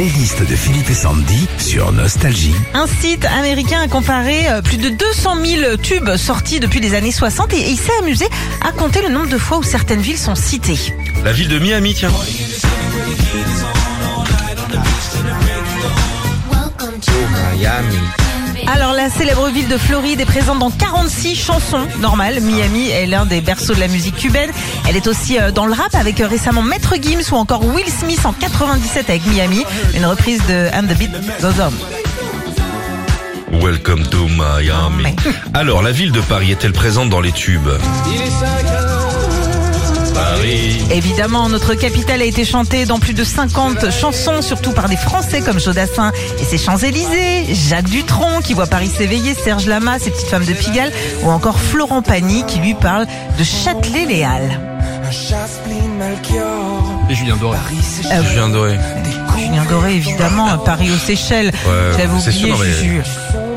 playlist de Philippe et Sandy sur Nostalgie. Un site américain a comparé euh, plus de 200 000 tubes sortis depuis les années 60 et il s'est amusé à compter le nombre de fois où certaines villes sont citées. La ville de Miami, tiens. Alors la célèbre ville de Floride est présente dans 46 chansons normales. Miami est l'un des berceaux de la musique cubaine. Elle est aussi euh, dans le rap avec euh, récemment Maître Gims ou encore Will Smith en 97 avec Miami, une reprise de And the Beat Goes On. Welcome to Miami. Alors, la ville de Paris est-elle présente dans les tubes? Paris. Évidemment, notre capitale a été chantée dans plus de 50 chansons, surtout par des Français comme Jodassin et ses Champs-Élysées, Jacques Dutronc qui voit Paris s'éveiller, Serge Lama, ses petites femmes de Pigalle, ou encore Florent Pagny qui lui parle de Châtelet-Léal. Et Julien Doré. Euh, Julien Doré. Julien Doré, évidemment, Paris aux Seychelles. Ouais, J'avais c'est sûr, oublié. Non, mais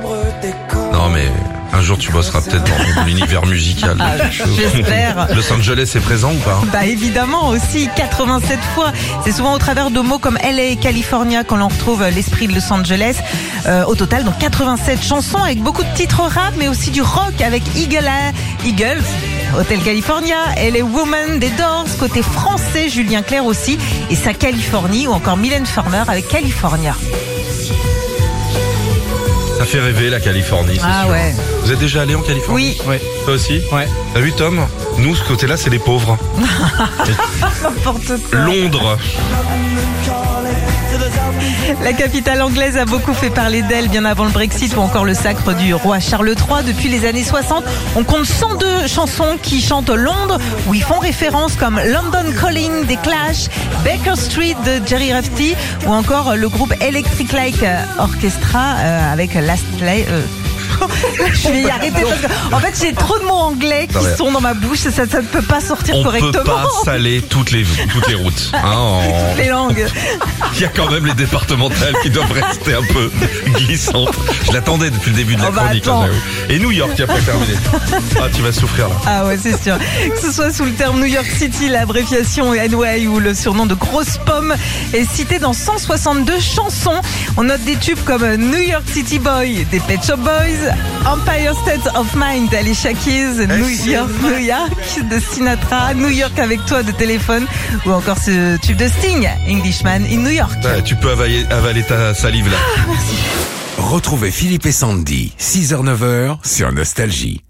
un jour tu bosseras peut-être dans l'univers musical. Ah, J'espère. Los Angeles est présent ou pas? Bah évidemment aussi 87 fois. C'est souvent au travers de mots comme LA et California qu'on en retrouve l'esprit de Los Angeles. Euh, au total, donc 87 chansons avec beaucoup de titres rap, mais aussi du rock avec Eagle Eagles, Hotel California, LA Woman, des Doors, côté français, Julien Clerc aussi, et sa Californie, ou encore Mylène Farmer avec California. Ça fait rêver la Californie, c'est Ah sûr. ouais. Vous êtes déjà allé en Californie Oui, Ouais. Toi aussi Ouais. T'as vu Tom? Nous, ce côté-là, c'est les pauvres. n'importe quoi. Londres. La capitale anglaise a beaucoup fait parler d'elle bien avant le Brexit ou encore le sacre du roi Charles III. Depuis les années 60, on compte 102 chansons qui chantent Londres où ils font référence comme London Calling des Clash, Baker Street de Jerry Rafferty ou encore le groupe Electric Like Orchestra euh, avec Last Lay. Je vais y arrêter parce que, en fait, j'ai trop de mots anglais qui sont dans ma bouche et ça, ça ne peut pas sortir On correctement. peut pas saler toutes les, toutes les routes. hein, en- Les langues. Il y a quand même les départementales qui doivent rester un peu glissantes. Je l'attendais depuis le début de la Oh bah chronique. hein. Et New York, qui a pas terminé. Ah, tu vas souffrir là. Ah ouais, c'est sûr. Que ce soit sous le terme New York City, l'abréviation NY ou le surnom de Grosse Pomme est cité dans 162 chansons. On note des tubes comme New York City Boy des Pet Shop Boys, Empire State of Mind d'Alicia Keys, New York, New York de Sinatra, New York avec toi de téléphone ou encore ce tube de Sting, Englishman in New York. Ouais, tu peux avaler, avaler ta salive là. Retrouvez Philippe et Sandy, 6h-9h sur Nostalgie.